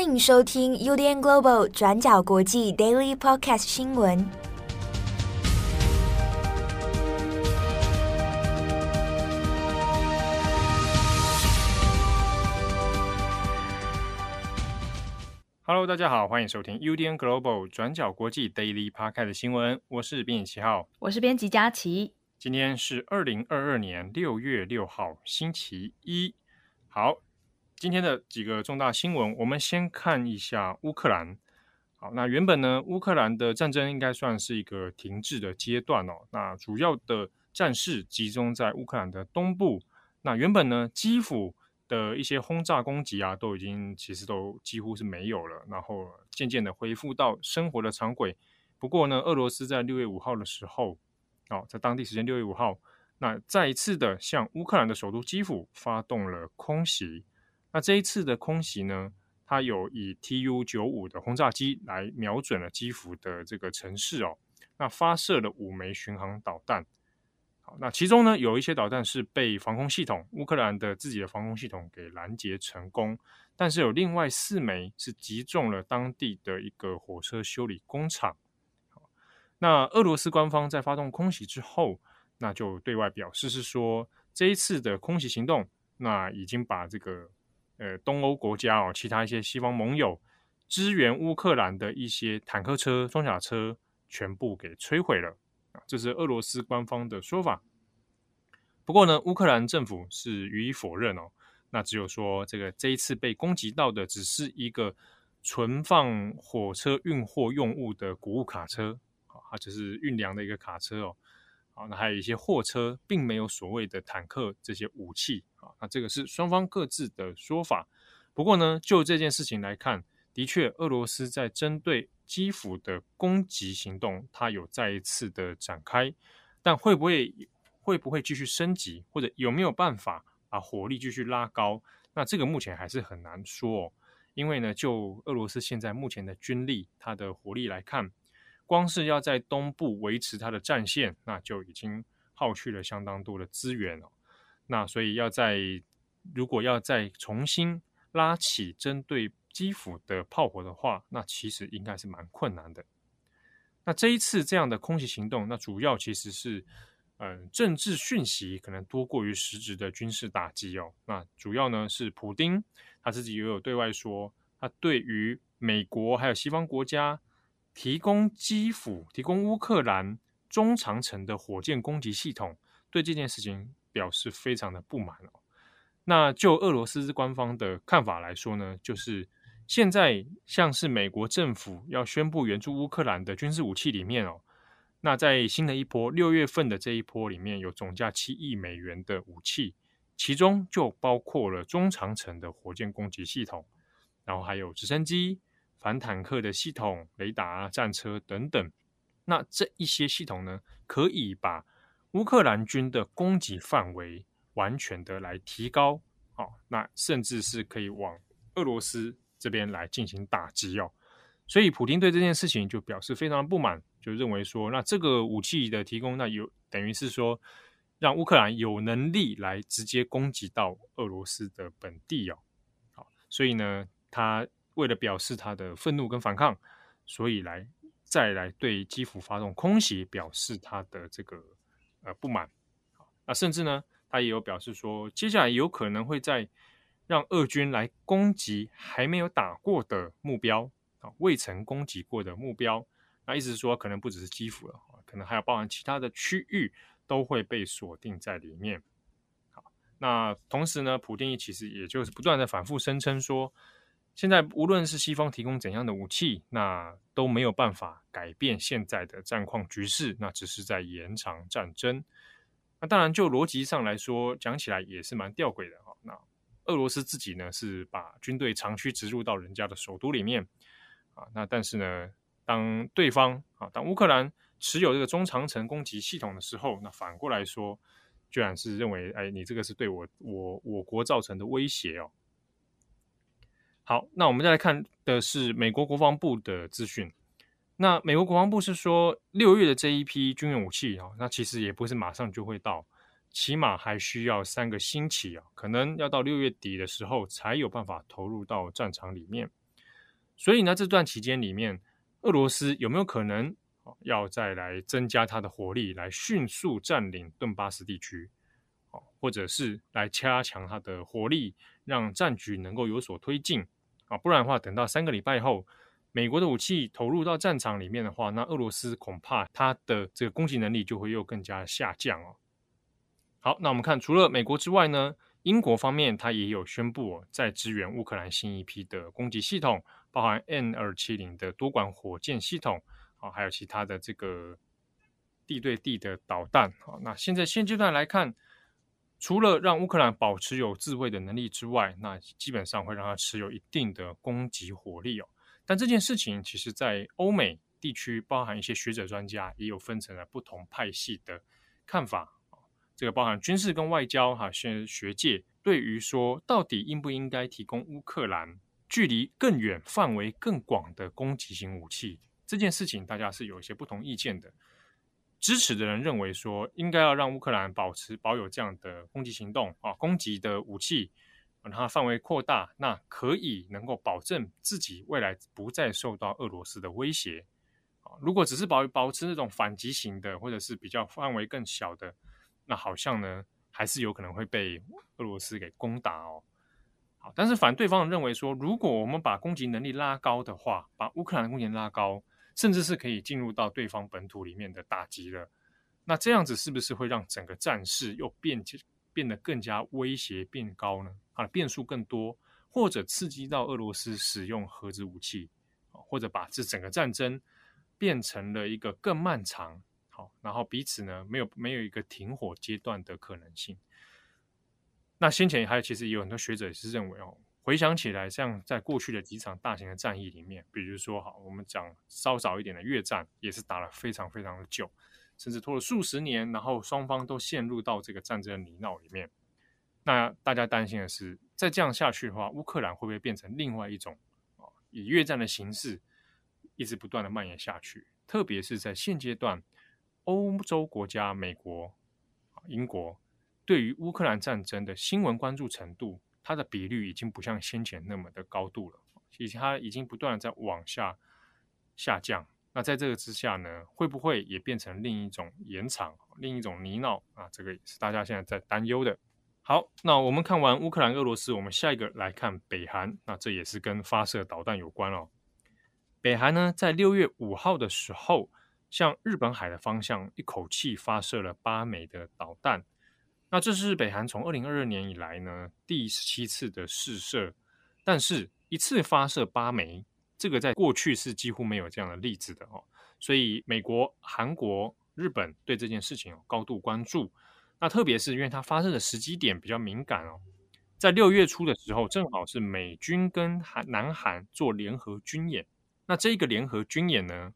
欢迎收听 UDN Global 转角国际 Daily Podcast 新闻。Hello，大家好，欢迎收听 UDN Global 转角国际 Daily Podcast 新闻。我是编辑七号，我是编辑佳琪。今天是二零二二年六月六号，星期一。好。今天的几个重大新闻，我们先看一下乌克兰。好，那原本呢，乌克兰的战争应该算是一个停滞的阶段哦。那主要的战事集中在乌克兰的东部。那原本呢，基辅的一些轰炸攻击啊，都已经其实都几乎是没有了，然后渐渐的恢复到生活的常轨。不过呢，俄罗斯在六月五号的时候，哦，在当地时间六月五号，那再一次的向乌克兰的首都基辅发动了空袭。那这一次的空袭呢，它有以 Tu 九五的轰炸机来瞄准了基辅的这个城市哦，那发射了五枚巡航导弹。好，那其中呢，有一些导弹是被防空系统乌克兰的自己的防空系统给拦截成功，但是有另外四枚是击中了当地的一个火车修理工厂。那俄罗斯官方在发动空袭之后，那就对外表示是说，这一次的空袭行动，那已经把这个。呃，东欧国家哦，其他一些西方盟友支援乌克兰的一些坦克车、装甲车，全部给摧毁了啊！这是俄罗斯官方的说法。不过呢，乌克兰政府是予以否认哦。那只有说，这个这一次被攻击到的只是一个存放火车运货用物的谷物卡车啊，它只是运粮的一个卡车哦。啊，那还有一些货车，并没有所谓的坦克这些武器啊。那这个是双方各自的说法。不过呢，就这件事情来看，的确，俄罗斯在针对基辅的攻击行动，它有再一次的展开。但会不会会不会继续升级，或者有没有办法把火力继续拉高？那这个目前还是很难说哦。因为呢，就俄罗斯现在目前的军力，它的火力来看。光是要在东部维持它的战线，那就已经耗去了相当多的资源了。那所以要在如果要再重新拉起针对基辅的炮火的话，那其实应该是蛮困难的。那这一次这样的空袭行动，那主要其实是嗯、政治讯息可能多过于实质的军事打击哦。那主要呢是普丁他自己也有对外说，他对于美国还有西方国家。提供基辅、提供乌克兰中长程的火箭攻击系统，对这件事情表示非常的不满哦。那就俄罗斯官方的看法来说呢，就是现在像是美国政府要宣布援助乌克兰的军事武器里面哦，那在新的一波六月份的这一波里面有总价七亿美元的武器，其中就包括了中长程的火箭攻击系统，然后还有直升机。反坦克的系统、雷达、战车等等，那这一些系统呢，可以把乌克兰军的攻击范围完全的来提高，哦，那甚至是可以往俄罗斯这边来进行打击哦。所以，普京对这件事情就表示非常不满，就认为说，那这个武器的提供，那有等于是说，让乌克兰有能力来直接攻击到俄罗斯的本地哦。好，所以呢，他。为了表示他的愤怒跟反抗，所以来再来对基辅发动空袭，表示他的这个呃不满。那甚至呢，他也有表示说，接下来有可能会再让俄军来攻击还没有打过的目标啊，未曾攻击过的目标。那意思是说，可能不只是基辅了，可能还有包含其他的区域都会被锁定在里面。好，那同时呢，普丁其实也就是不断的反复声称说。现在无论是西方提供怎样的武器，那都没有办法改变现在的战况局势，那只是在延长战争。那当然，就逻辑上来说，讲起来也是蛮吊诡的哈。那俄罗斯自己呢，是把军队长驱直入到人家的首都里面啊，那但是呢，当对方啊，当乌克兰持有这个中长程攻击系统的时候，那反过来说，居然是认为，哎，你这个是对我我我国造成的威胁哦。好，那我们再来看的是美国国防部的资讯。那美国国防部是说，六月的这一批军用武器啊，那其实也不是马上就会到，起码还需要三个星期啊，可能要到六月底的时候才有办法投入到战场里面。所以呢，这段期间里面，俄罗斯有没有可能要再来增加它的火力，来迅速占领顿巴斯地区，或者是来加强它的火力，让战局能够有所推进啊？不然的话，等到三个礼拜后，美国的武器投入到战场里面的话，那俄罗斯恐怕它的这个攻击能力就会又更加下降哦。好，那我们看，除了美国之外呢，英国方面它也有宣布，在支援乌克兰新一批的攻击系统，包含 N 二七零的多管火箭系统啊，还有其他的这个地对地的导弹啊。那现在现阶段来看，除了让乌克兰保持有自卫的能力之外，那基本上会让它持有一定的攻击火力哦。但这件事情其实，在欧美地区，包含一些学者专家，也有分成了不同派系的看法。这个包含军事跟外交哈，现在学界对于说到底应不应该提供乌克兰距离更远、范围更广的攻击型武器这件事情，大家是有一些不同意见的。支持的人认为说，应该要让乌克兰保持保有这样的攻击行动啊，攻击的武器让它范围扩大，那可以能够保证自己未来不再受到俄罗斯的威胁啊。如果只是保保持那种反击型的，或者是比较范围更小的。那好像呢，还是有可能会被俄罗斯给攻打哦。好，但是反对方认为说，如果我们把攻击能力拉高的话，把乌克兰的攻击拉高，甚至是可以进入到对方本土里面的打击了，那这样子是不是会让整个战事又变变得更加威胁变高呢？啊，变数更多，或者刺激到俄罗斯使用核子武器，或者把这整个战争变成了一个更漫长。好然后彼此呢，没有没有一个停火阶段的可能性。那先前还有其实有很多学者也是认为哦，回想起来，像在过去的几场大型的战役里面，比如说好，我们讲稍早一点的越战，也是打了非常非常的久，甚至拖了数十年，然后双方都陷入到这个战争的泥淖里面。那大家担心的是，再这样下去的话，乌克兰会不会变成另外一种啊，以越战的形式一直不断的蔓延下去？特别是在现阶段。欧洲国家、美国、英国对于乌克兰战争的新闻关注程度，它的比率已经不像先前那么的高度了，其实它已经不断的在往下下降。那在这个之下呢，会不会也变成另一种延长、另一种泥淖啊？这个也是大家现在在担忧的。好，那我们看完乌克兰、俄罗斯，我们下一个来看北韩。那这也是跟发射导弹有关哦。北韩呢，在六月五号的时候。向日本海的方向一口气发射了八枚的导弹，那这是北韩从二零二二年以来呢第十七次的试射，但是一次发射八枚，这个在过去是几乎没有这样的例子的哦，所以美国、韩国、日本对这件事情有高度关注，那特别是因为它发射的时机点比较敏感哦，在六月初的时候，正好是美军跟韩南韩做联合军演，那这个联合军演呢，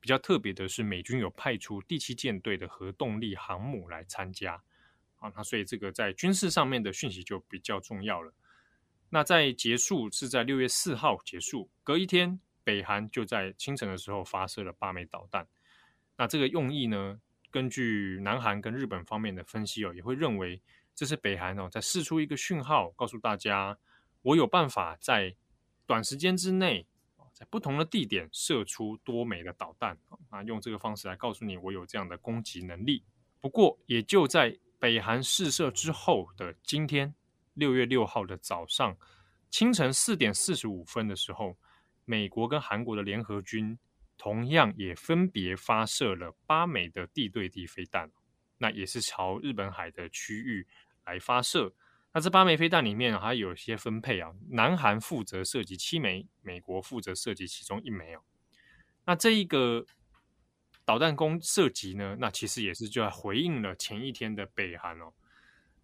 比较特别的是，美军有派出第七舰队的核动力航母来参加，啊，那所以这个在军事上面的讯息就比较重要了。那在结束是在六月四号结束，隔一天，北韩就在清晨的时候发射了八枚导弹。那这个用意呢，根据南韩跟日本方面的分析哦，也会认为这是北韩哦在试出一个讯号，告诉大家我有办法在短时间之内。在不同的地点射出多枚的导弹啊，用这个方式来告诉你我有这样的攻击能力。不过，也就在北韩试射之后的今天，六月六号的早上清晨四点四十五分的时候，美国跟韩国的联合军同样也分别发射了八枚的地对地飞弹，那也是朝日本海的区域来发射。那这八枚飞弹里面还有一些分配啊，南韩负责射击七枚，美国负责射击其中一枚哦。那这一个导弹攻射击呢，那其实也是就在回应了前一天的北韩哦。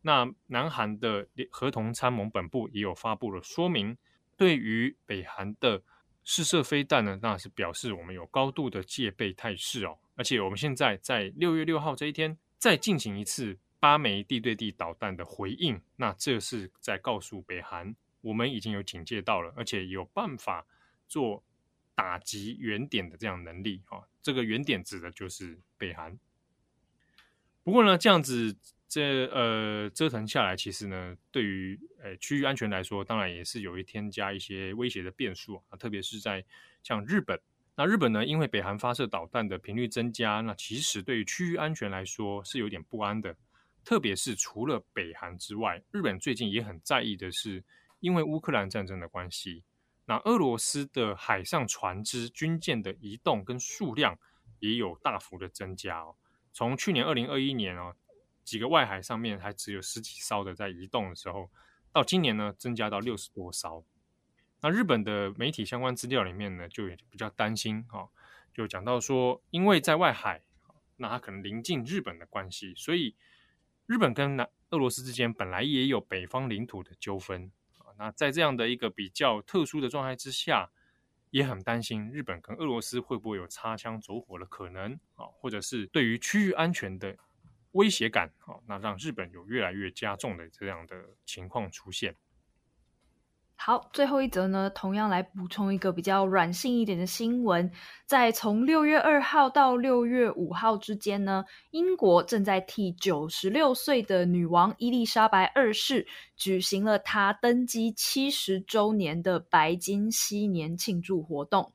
那南韩的合同参谋本部也有发布了说明，对于北韩的试射飞弹呢，那是表示我们有高度的戒备态势哦。而且我们现在在六月六号这一天再进行一次。八枚地对地导弹的回应，那这是在告诉北韩，我们已经有警戒到了，而且有办法做打击原点的这样能力。哈，这个原点指的就是北韩。不过呢，这样子这呃折腾下来，其实呢，对于呃区域安全来说，当然也是有一添加一些威胁的变数啊，特别是在像日本。那日本呢，因为北韩发射导弹的频率增加，那其实对于区域安全来说是有点不安的。特别是除了北韩之外，日本最近也很在意的是，因为乌克兰战争的关系，那俄罗斯的海上船只、军舰的移动跟数量也有大幅的增加哦。从去年二零二一年哦，几个外海上面还只有十几艘的在移动的时候，到今年呢，增加到六十多艘。那日本的媒体相关资料里面呢，就也比较担心哈，就讲到说，因为在外海，那它可能临近日本的关系，所以日本跟南俄罗斯之间本来也有北方领土的纠纷。那在这样的一个比较特殊的状态之下，也很担心日本跟俄罗斯会不会有擦枪走火的可能啊，或者是对于区域安全的威胁感啊，那让日本有越来越加重的这样的情况出现。好，最后一则呢，同样来补充一个比较软性一点的新闻，在从六月二号到六月五号之间呢，英国正在替九十六岁的女王伊丽莎白二世举行了她登基七十周年的白金禧年庆祝活动。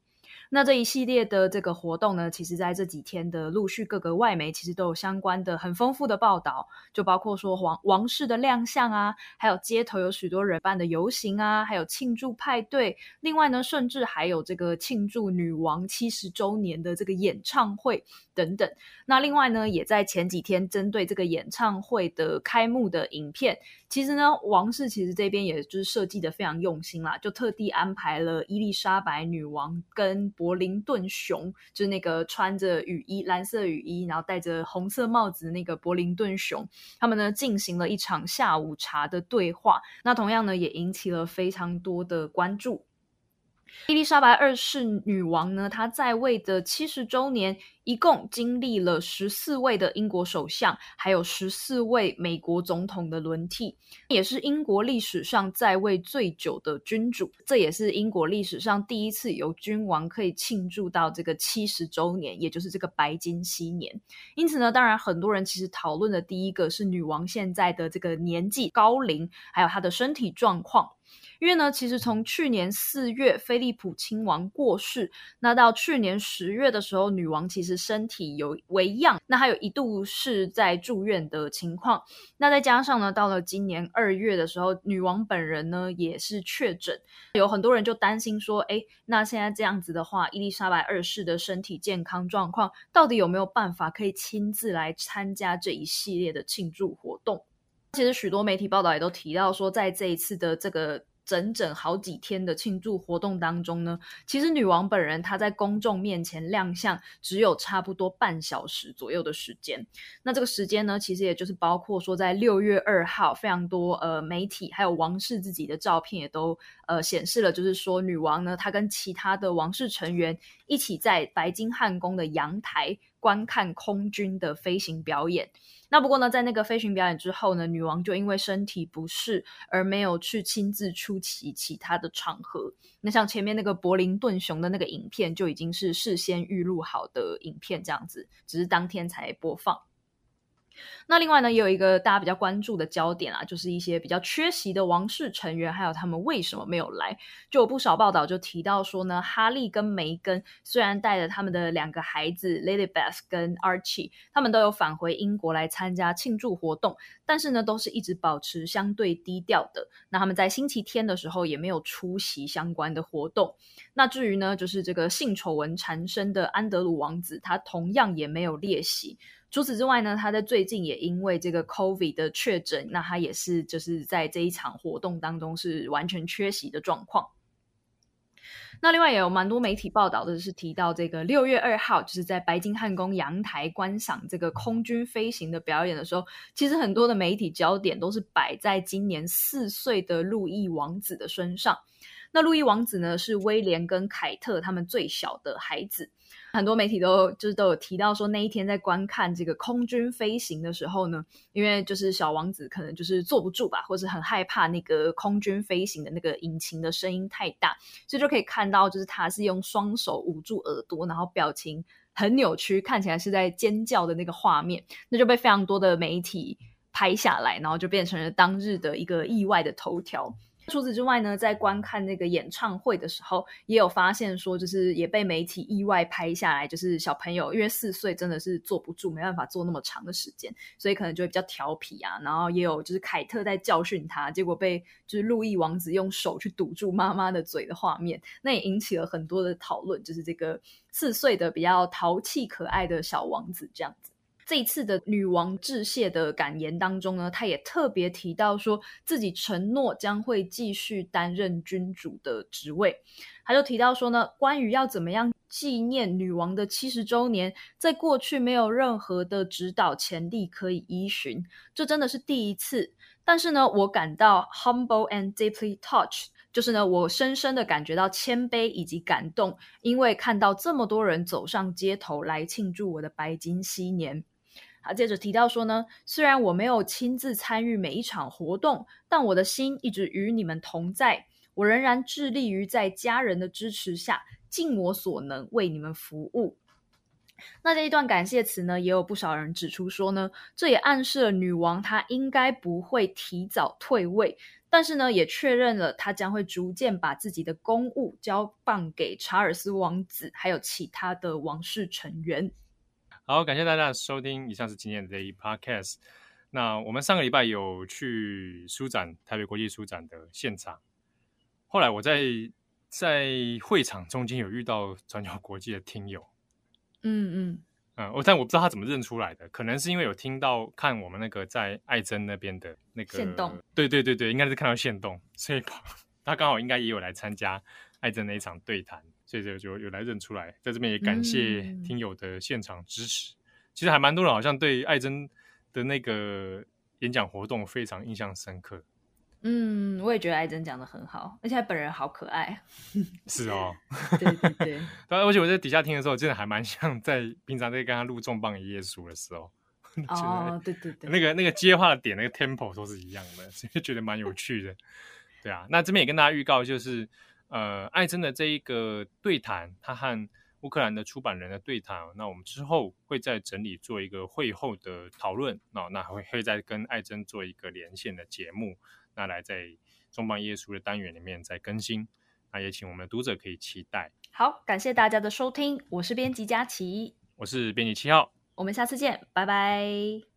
那这一系列的这个活动呢，其实在这几天的陆续各个外媒其实都有相关的很丰富的报道，就包括说王王室的亮相啊，还有街头有许多人办的游行啊，还有庆祝派对，另外呢，甚至还有这个庆祝女王七十周年的这个演唱会等等。那另外呢，也在前几天针对这个演唱会的开幕的影片，其实呢，王室其实这边也就是设计的非常用心啦，就特地安排了伊丽莎白女王跟柏林顿熊，就是那个穿着雨衣、蓝色雨衣，然后戴着红色帽子的那个柏林顿熊，他们呢进行了一场下午茶的对话。那同样呢，也引起了非常多的关注。伊丽莎白二世女王呢，她在位的七十周年，一共经历了十四位的英国首相，还有十四位美国总统的轮替，也是英国历史上在位最久的君主。这也是英国历史上第一次由君王可以庆祝到这个七十周年，也就是这个白金禧年。因此呢，当然很多人其实讨论的第一个是女王现在的这个年纪高龄，还有她的身体状况。因为呢，其实从去年四月菲利普亲王过世，那到去年十月的时候，女王其实身体有微恙，那还有一度是在住院的情况。那再加上呢，到了今年二月的时候，女王本人呢也是确诊，有很多人就担心说，哎，那现在这样子的话，伊丽莎白二世的身体健康状况到底有没有办法可以亲自来参加这一系列的庆祝活动？其实许多媒体报道也都提到说，在这一次的这个。整整好几天的庆祝活动当中呢，其实女王本人她在公众面前亮相只有差不多半小时左右的时间。那这个时间呢，其实也就是包括说在六月二号，非常多呃媒体还有王室自己的照片也都呃显示了，就是说女王呢，她跟其他的王室成员一起在白金汉宫的阳台观看空军的飞行表演。那不过呢，在那个飞行表演之后呢，女王就因为身体不适而没有去亲自出席其他的场合。那像前面那个柏林顿熊的那个影片，就已经是事先预录好的影片，这样子，只是当天才播放。那另外呢，也有一个大家比较关注的焦点啊，就是一些比较缺席的王室成员，还有他们为什么没有来？就有不少报道就提到说呢，哈利跟梅根虽然带着他们的两个孩子 Lilybeth 跟 Archie，他们都有返回英国来参加庆祝活动，但是呢，都是一直保持相对低调的。那他们在星期天的时候也没有出席相关的活动。那至于呢，就是这个性丑闻缠身的安德鲁王子，他同样也没有列席。除此之外呢，他在最近也因为这个 COVID 的确诊，那他也是就是在这一场活动当中是完全缺席的状况。那另外也有蛮多媒体报道的是提到这个六月二号，就是在白金汉宫阳台观赏这个空军飞行的表演的时候，其实很多的媒体焦点都是摆在今年四岁的路易王子的身上。那路易王子呢，是威廉跟凯特他们最小的孩子。很多媒体都就是都有提到说，那一天在观看这个空军飞行的时候呢，因为就是小王子可能就是坐不住吧，或是很害怕那个空军飞行的那个引擎的声音太大，所以就可以看到就是他是用双手捂住耳朵，然后表情很扭曲，看起来是在尖叫的那个画面，那就被非常多的媒体拍下来，然后就变成了当日的一个意外的头条。除此之外呢，在观看那个演唱会的时候，也有发现说，就是也被媒体意外拍下来，就是小朋友因为四岁真的是坐不住，没办法坐那么长的时间，所以可能就会比较调皮啊。然后也有就是凯特在教训他，结果被就是路易王子用手去堵住妈妈的嘴的画面，那也引起了很多的讨论，就是这个四岁的比较淘气可爱的小王子这样子。这一次的女王致谢的感言当中呢，她也特别提到说自己承诺将会继续担任君主的职位。她就提到说呢，关于要怎么样纪念女王的七十周年，在过去没有任何的指导潜力可以依循，这真的是第一次。但是呢，我感到 humble and deeply touched，就是呢，我深深的感觉到谦卑以及感动，因为看到这么多人走上街头来庆祝我的白金禧年。他接着提到说呢，虽然我没有亲自参与每一场活动，但我的心一直与你们同在。我仍然致力于在家人的支持下，尽我所能为你们服务。那这一段感谢词呢，也有不少人指出说呢，这也暗示了女王她应该不会提早退位，但是呢，也确认了她将会逐渐把自己的公务交棒给查尔斯王子，还有其他的王室成员。好，感谢大家的收听。以上是今天的 Podcast。那我们上个礼拜有去书展，台北国际书展的现场。后来我在在会场中间有遇到转角国际的听友。嗯嗯嗯，我、嗯、但我不知道他怎么认出来的，可能是因为有听到看我们那个在爱珍那边的那个。对对对对，应该是看到线动，所以 他刚好应该也有来参加爱珍那一场对谈。所以就就有来认出来，在这边也感谢听友的现场支持。嗯、其实还蛮多人好像对艾珍的那个演讲活动非常印象深刻。嗯，我也觉得艾珍讲的很好，而且他本人好可爱。是哦，对对对。而且我在底下听的时候，真的还蛮像在平常在跟他录重磅一页书的时候。哦，对对对。那个那个接话的点，那个 tempo 都是一样的，所以觉得蛮有趣的。对啊，那这边也跟大家预告就是。呃，艾珍的这一个对谈，他和乌克兰的出版人的对谈，那我们之后会再整理做一个会后的讨论，那那还会会再跟艾珍做一个连线的节目，那来在重磅耶稣的单元里面再更新，那也请我们的读者可以期待。好，感谢大家的收听，我是编辑佳琪，我是编辑七号，我们下次见，拜拜。